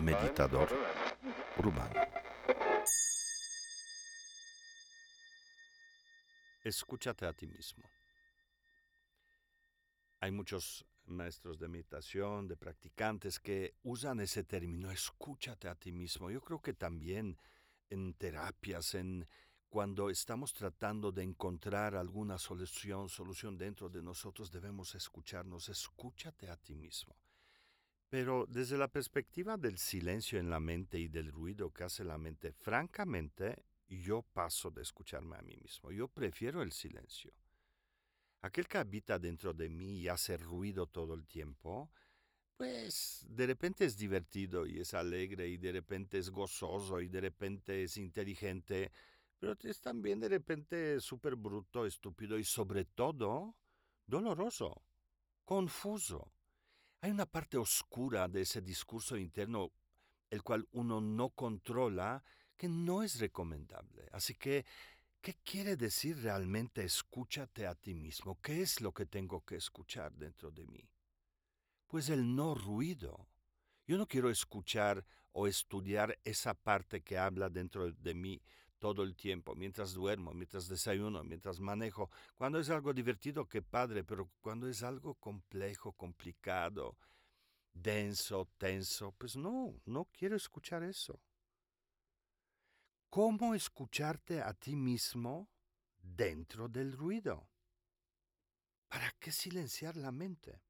Meditador urbano. Escúchate a ti mismo. Hay muchos maestros de meditación, de practicantes que usan ese término, escúchate a ti mismo. Yo creo que también en terapias, en cuando estamos tratando de encontrar alguna solución, solución dentro de nosotros, debemos escucharnos. Escúchate a ti mismo. Pero desde la perspectiva del silencio en la mente y del ruido que hace la mente, francamente, yo paso de escucharme a mí mismo. Yo prefiero el silencio. Aquel que habita dentro de mí y hace ruido todo el tiempo, pues de repente es divertido y es alegre y de repente es gozoso y de repente es inteligente, pero es también de repente súper bruto, estúpido y sobre todo doloroso, confuso. Hay una parte oscura de ese discurso interno, el cual uno no controla, que no es recomendable. Así que, ¿qué quiere decir realmente escúchate a ti mismo? ¿Qué es lo que tengo que escuchar dentro de mí? Pues el no ruido. Yo no quiero escuchar o estudiar esa parte que habla dentro de mí todo el tiempo, mientras duermo, mientras desayuno, mientras manejo. Cuando es algo divertido, qué padre, pero cuando es algo complejo, complicado, denso, tenso, pues no, no quiero escuchar eso. ¿Cómo escucharte a ti mismo dentro del ruido? ¿Para qué silenciar la mente?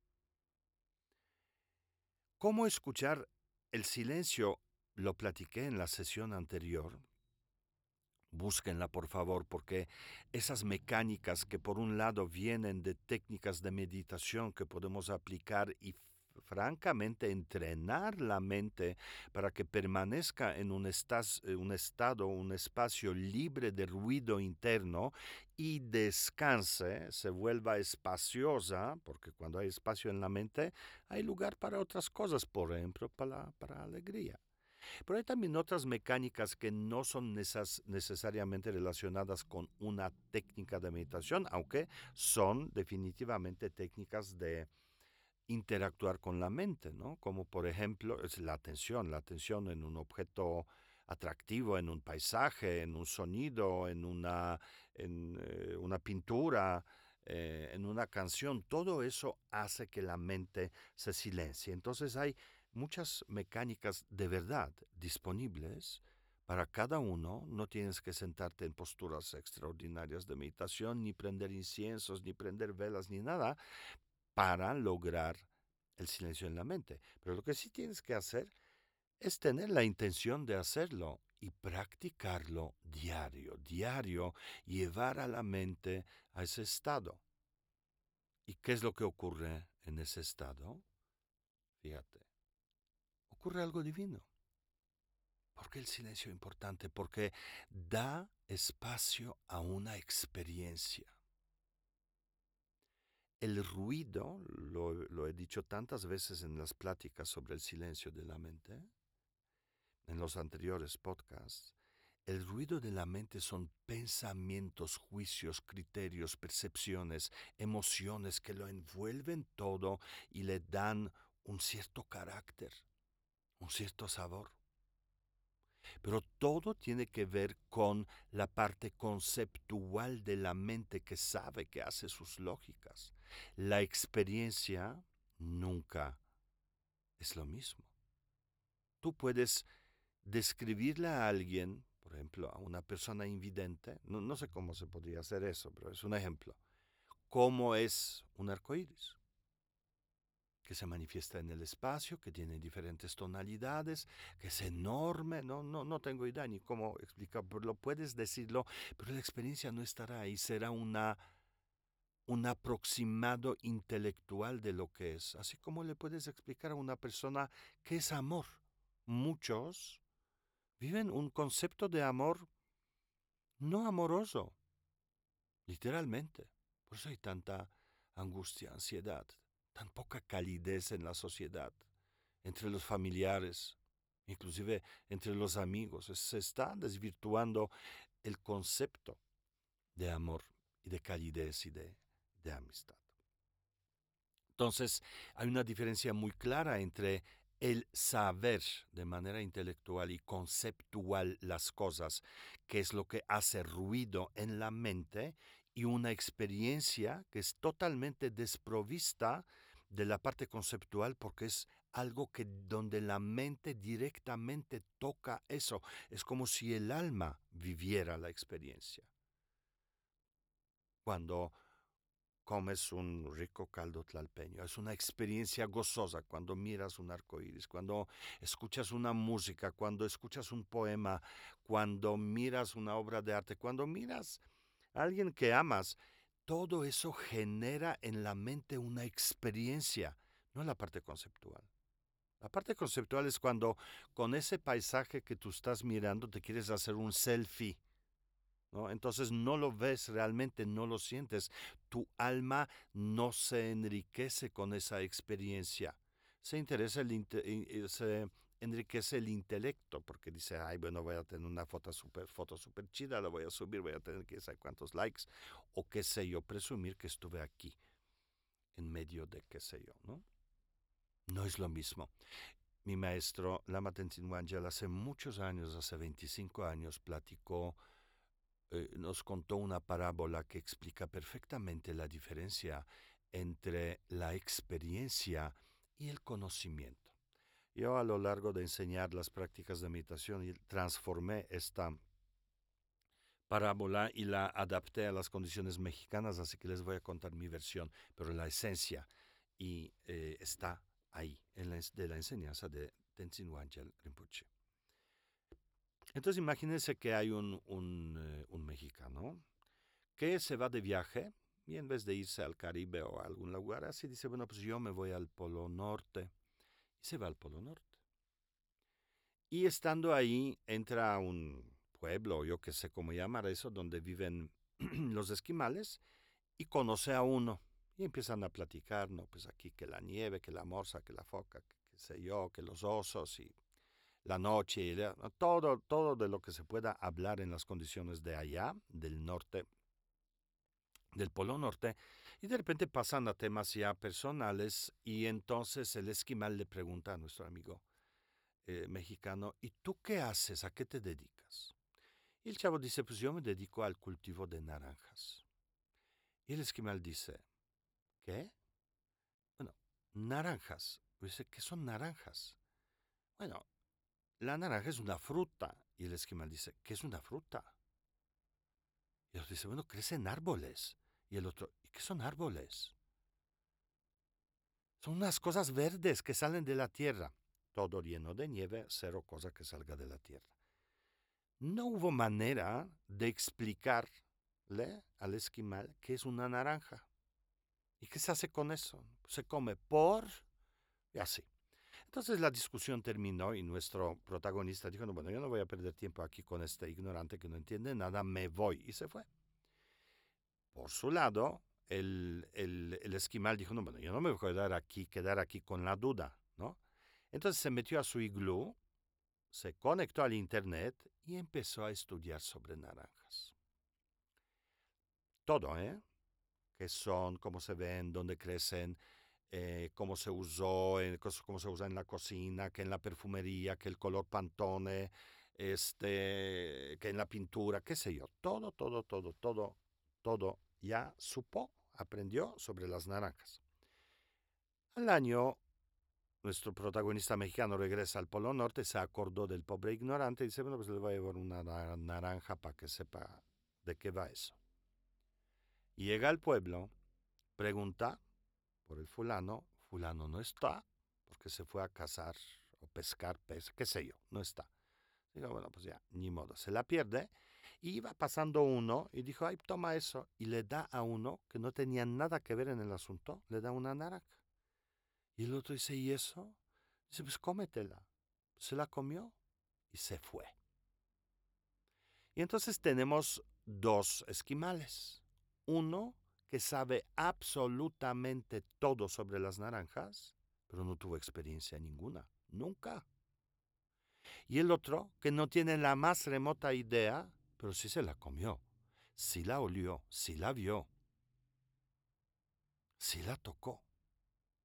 ¿Cómo escuchar el silencio? Lo platiqué en la sesión anterior Búsquenla, por favor, porque esas mecánicas que por un lado vienen de técnicas de meditación que podemos aplicar y francamente entrenar la mente para que permanezca en un, eh, un, estado, un espacio libre de ruido interno y descanse, se vuelva espaciosa, porque cuando hay espacio en la mente hay lugar para otras cosas, por ejemplo, para, para alegría. Pero hay también otras mecánicas que no son necesariamente relacionadas con una técnica de meditación, aunque son definitivamente técnicas de interactuar con la mente, ¿no? Como por ejemplo es la atención, la atención en un objeto atractivo, en un paisaje, en un sonido, en una, en, eh, una pintura, eh, en una canción. Todo eso hace que la mente se silencie. Entonces hay muchas mecánicas de verdad disponibles para cada uno. No tienes que sentarte en posturas extraordinarias de meditación, ni prender inciensos, ni prender velas, ni nada, para lograr el silencio en la mente. Pero lo que sí tienes que hacer es tener la intención de hacerlo y practicarlo diario, diario, llevar a la mente a ese estado. ¿Y qué es lo que ocurre en ese estado? Fíjate ocurre algo divino. ¿Por qué el silencio es importante? Porque da espacio a una experiencia. El ruido, lo, lo, he dicho tantas veces en las pláticas sobre el silencio de la mente, en los anteriores podcasts, el ruido de la mente son pensamientos, juicios, criterios, percepciones, emociones que lo envuelven todo y le dan un cierto carácter un cierto sabor. Pero todo tiene que ver con la parte conceptual de la mente que sabe que hace sus lógicas. La experiencia nunca es lo mismo. Tú puedes describirle a alguien, por ejemplo, a una persona invidente, no, sé cómo se podría hacer eso, pero es un ejemplo, cómo es un arcoíris que se manifiesta en el espacio, que tiene diferentes tonalidades, que es enorme, no, no, no tengo idea ni cómo explicarlo, lo puedes decirlo, pero la experiencia no estará ahí, será una, un aproximado intelectual de lo que es, así como le puedes explicar a una persona qué es amor. Muchos viven un concepto de amor no amoroso, literalmente. Por eso hay tanta angustia, ansiedad, tan poca calidez en la sociedad, entre los familiares, inclusive entre los amigos. Se está desvirtuando el concepto de amor y de calidez y de, de amistad. Entonces, hay una diferencia muy clara entre el saber de manera intelectual y conceptual las cosas, que es lo que hace ruido en la mente, y una experiencia que es totalmente desprovista de la parte conceptual porque es algo que donde la mente directamente toca eso. Es como si el alma viviera la experiencia. Cuando comes un rico caldo tlalpeño. Es una experiencia gozosa cuando miras un arco iris, cuando escuchas una música, cuando escuchas un poema, cuando miras una obra de arte, cuando miras a alguien que amas. Todo eso genera en la mente una experiencia, no la parte conceptual. La parte conceptual es cuando con ese paisaje que tú estás mirando te quieres hacer un selfie entonces no lo ves realmente, no lo sientes. Tu alma no se enriquece con esa experiencia. Se, interesa el, se enriquece el intelecto porque dice, ay, bueno, voy a tener una foto súper foto super chida, la voy a subir, voy a tener que saber cuántos likes o qué sé yo, presumir que estuve aquí en medio de qué sé yo, ¿no? No es lo mismo. Mi maestro, Lama Tenzin Wangyal, hace muchos años, hace 25 años, platicó eh, nos contó una parábola que explica perfectamente la diferencia entre la experiencia y el conocimiento. Yo a lo largo de enseñar las prácticas de meditación transformé esta parábola y la adapté a las condiciones mexicanas, así que les voy a contar mi versión, pero la esencia y eh, está ahí, en la, de la enseñanza de Tenzin Wangyal Rinpoche. Entonces imagínense que hay un, eh, un, mexicano que se va de viaje y en vez de irse al Caribe o a algún lugar así, dice, bueno, pues yo me voy al Polo Norte. Y se va al Polo Norte. Y estando ahí, entra a un pueblo, yo que sé cómo llamar eso, donde viven los esquimales, y conoce a uno. Y empiezan a platicar, ¿no? Pues aquí que la nieve, que la morsa, que la foca, que, que sé yo, que los osos y la noche, todo, todo de lo que se pueda hablar en las condiciones de allá, del norte, del Polo Norte, y de repente pasan a temas ya personales y entonces el esquimal le pregunta a nuestro amigo eh, mexicano, ¿y tú qué haces? ¿A qué te dedicas? Y el chavo dice, pues yo me dedico al cultivo de naranjas. Y el esquimal dice, ¿qué? Bueno, naranjas. Dice, ¿qué son naranjas? Bueno, la naranja es una fruta. Y el esquimal dice, ¿qué es una fruta? Y el otro dice, bueno, crecen árboles. Y el otro, ¿y qué son árboles? Son unas cosas verdes que salen de la tierra. Todo lleno de nieve, cero cosa que salga de la tierra. No hubo manera de explicarle al esquimal qué es una naranja. ¿Y qué se hace con eso? Se come por... y así. Entonces la discusión terminó y nuestro protagonista dijo, no, bueno, yo no voy a perder tiempo aquí con este ignorante que no entiende nada, me voy. Y se fue. Por su lado, el, el, esquimal dijo, no, bueno, yo no me voy a quedar aquí, quedar aquí con la duda, ¿no? Entonces se metió a su iglú, se conectó al internet y empezó a estudiar sobre naranjas. Todo, ¿eh? ¿Qué son? ¿Cómo se ven? ¿Dónde crecen? eh, cómo se usó, en, cómo se usa en la cocina, que en la perfumería, que el color pantone, este, que en la pintura, qué sé yo, todo, todo, todo, todo, todo ya supo, aprendió sobre las naranjas. Al año, nuestro protagonista mexicano regresa al Polo Norte, se acordó del pobre ignorante y dice, bueno, pues le voy a llevar una naranja para que sepa de qué va eso. Llega al pueblo, pregunta, por el fulano, fulano no está, porque se fue a cazar o pescar pez, qué sé yo, no está. Digo, bueno, pues ya, ni modo, se la pierde. Y iba pasando uno y dijo, ay, toma eso. Y le da a uno que no tenía nada que ver en el asunto, le da una naranja. Y el otro dice, ¿y eso? Dice, pues cómetela. Se la comió y se fue. Y entonces tenemos dos esquimales. Uno que sabe absolutamente todo sobre las naranjas, pero no tuvo experiencia ninguna, nunca. Y el otro, que no tiene la más remota idea, pero sí se la comió, sí la olió, sí la vio, sí la tocó.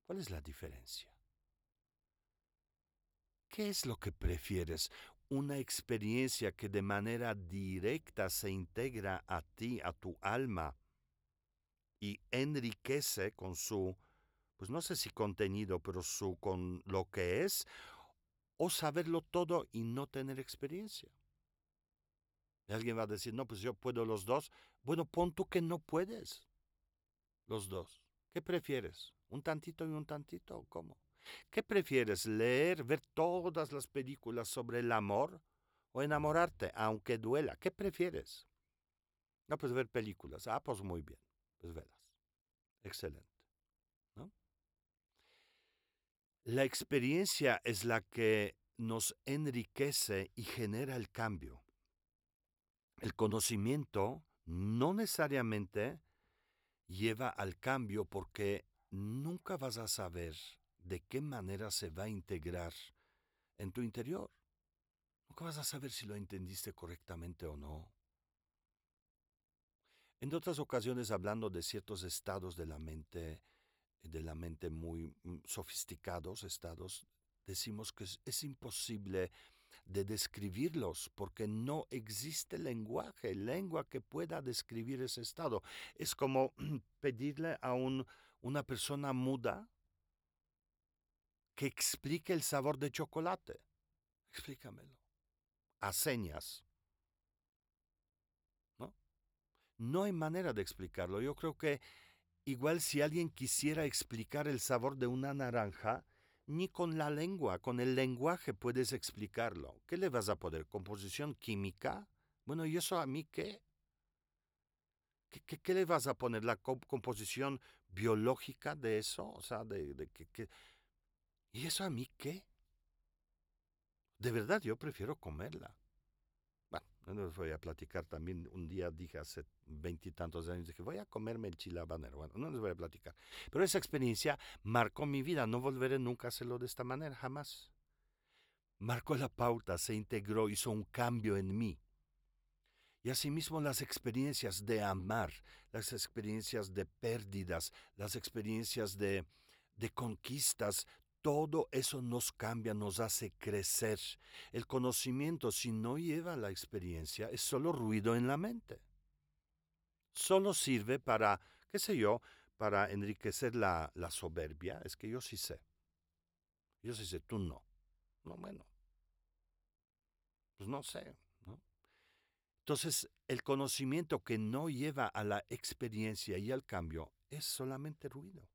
¿Cuál es la diferencia? ¿Qué es lo que prefieres? ¿Una experiencia que de manera directa se integra a ti, a tu alma, y enriquece con su, pues no sé si contenido, pero su con lo que es, o saberlo todo y no tener experiencia? Alguien va a decir, no, pues yo puedo los dos. Bueno, pon tú que no puedes los dos. ¿Qué prefieres? ¿Un tantito y un tantito cómo? ¿Qué prefieres? ¿Leer, ver todas las películas sobre el amor o enamorarte, aunque duela? ¿Qué prefieres? No, pues ver películas. Ah, pues muy bien. Pues velas. Excelente. La experiencia es la que nos enriquece y genera el cambio. El conocimiento no necesariamente lleva al cambio porque nunca vas a saber de qué manera se va a integrar en tu interior. Nunca vas a saber si lo entendiste correctamente o no. En otras ocasiones, hablando de ciertos estados de la mente, de la mente muy mm, sofisticados, estados, decimos que es, es imposible de describirlos, porque no existe lenguaje, lengua que pueda describir ese estado. Es como pedirle a un, una persona muda que explique el sabor de chocolate. Explícamelo. A señas. ¿No? No hay manera de explicarlo. Yo creo que igual si alguien quisiera explicar el sabor de una naranja, ni con la lengua, con el lenguaje puedes explicarlo. ¿Qué le vas a poner? ¿Composición química? Bueno, ¿y eso a mí qué? ¿Qué, le vas a poner? ¿La composición biológica de eso? O sea, de, de ¿Y eso a mí qué? De verdad, yo prefiero comerla. Les voy a platicar también. Un día dije hace veintitantos años, dije, voy a comerme el chile habanero. Bueno, no les voy a platicar. Pero esa experiencia marcó mi vida. No volveré nunca a hacerlo de esta manera, jamás. Marcó la pauta, se integró, hizo un cambio en mí. Y asimismo las experiencias de amar, las experiencias de pérdidas, las experiencias de, de conquistas, todo eso nos cambia, nos hace crecer. El conocimiento, si no lleva la experiencia, es solo ruido en la mente. Solo sirve para, qué sé yo, para enriquecer la, soberbia. Es que yo sí sé. Yo sí sé, tú no. No, bueno. Pues no sé. Entonces, el conocimiento que no lleva a la experiencia y al cambio es solamente ruido.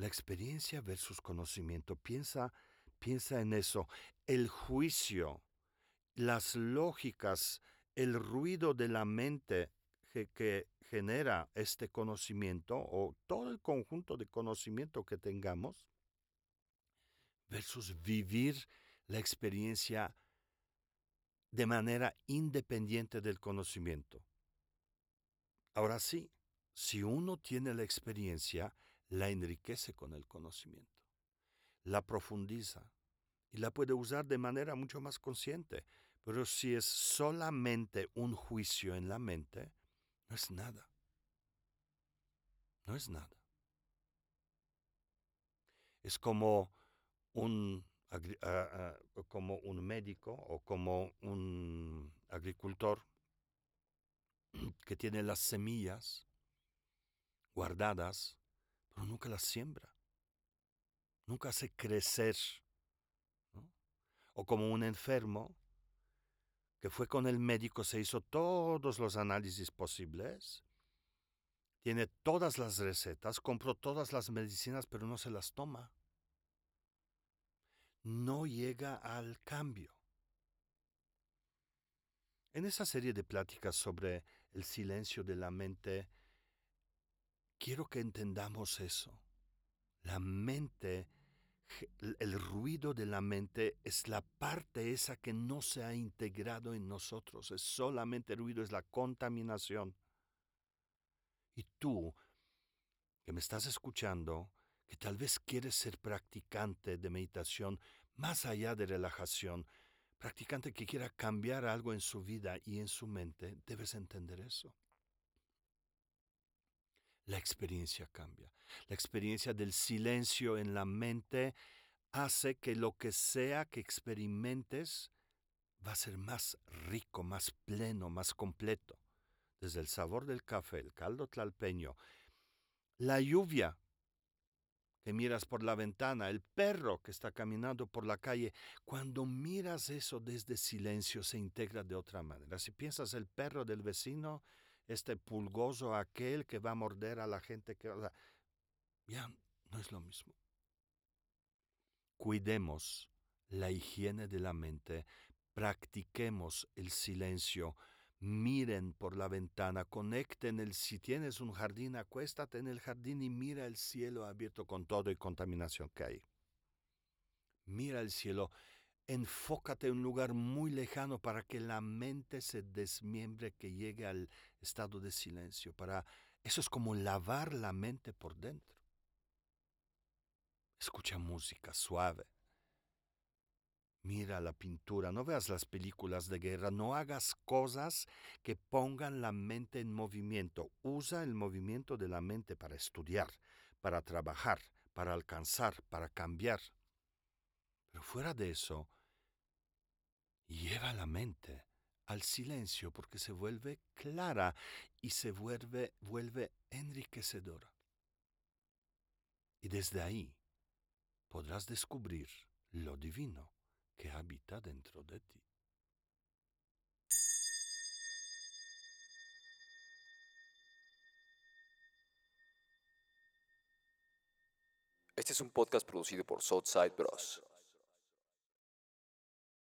La experiencia versus conocimiento. Piensa, piensa en eso. El juicio, las lógicas, el ruido de la mente que, genera este conocimiento o todo el conjunto de conocimiento que tengamos versus vivir la experiencia de manera independiente del conocimiento. Ahora sí, si uno tiene la experiencia, la enriquece con el conocimiento, la profundiza y la puede usar de manera mucho más consciente. Pero si es solamente un juicio en la mente, no es nada. No es nada. Es como un, como un médico o como un agricultor que tiene las semillas guardadas pero nunca la siembra, nunca hace crecer. O como un enfermo que fue con el médico, se hizo todos los análisis posibles, tiene todas las recetas, compró todas las medicinas, pero no se las toma. No llega al cambio. En esa serie de pláticas sobre el silencio de la mente, Quiero que entendamos eso. La mente, el ruido de la mente es la parte esa que no se ha integrado en nosotros. Es solamente ruido, es la contaminación. Y tú, que me estás escuchando, que tal vez quieres ser practicante de meditación más allá de relajación, practicante que quiera cambiar algo en su vida y en su mente, debes entender eso. La experiencia cambia. La experiencia del silencio en la mente hace que lo que sea que experimentes va a ser más rico, más pleno, más completo. Desde el sabor del café, el caldo tlalpeño, la lluvia que miras por la ventana, el perro que está caminando por la calle, cuando miras eso desde silencio se integra de otra manera. Si piensas el perro del vecino, este pulgoso aquel que va a morder a la gente que... ya no es lo mismo. Cuidemos la higiene de la mente, practiquemos el silencio, miren por la ventana, conecten el, si tienes un jardín, acuéstate en el jardín y mira el cielo abierto con todo y contaminación que hay. Mira el cielo, enfócate en un lugar muy lejano para que la mente se desmiembre, que llegue al estado de silencio. Para eso es como lavar la mente por dentro. Escucha música suave. Mira la pintura, no veas las películas de guerra, no hagas cosas que pongan la mente en movimiento. Usa el movimiento de la mente para estudiar, para trabajar, para alcanzar, para cambiar. Pero fuera de eso, lleva la mente al silencio porque se vuelve clara y se vuelve, vuelve enriquecedora. Y desde ahí podrás descubrir lo divino que habita dentro de ti. Este es un podcast producido por Southside Bros.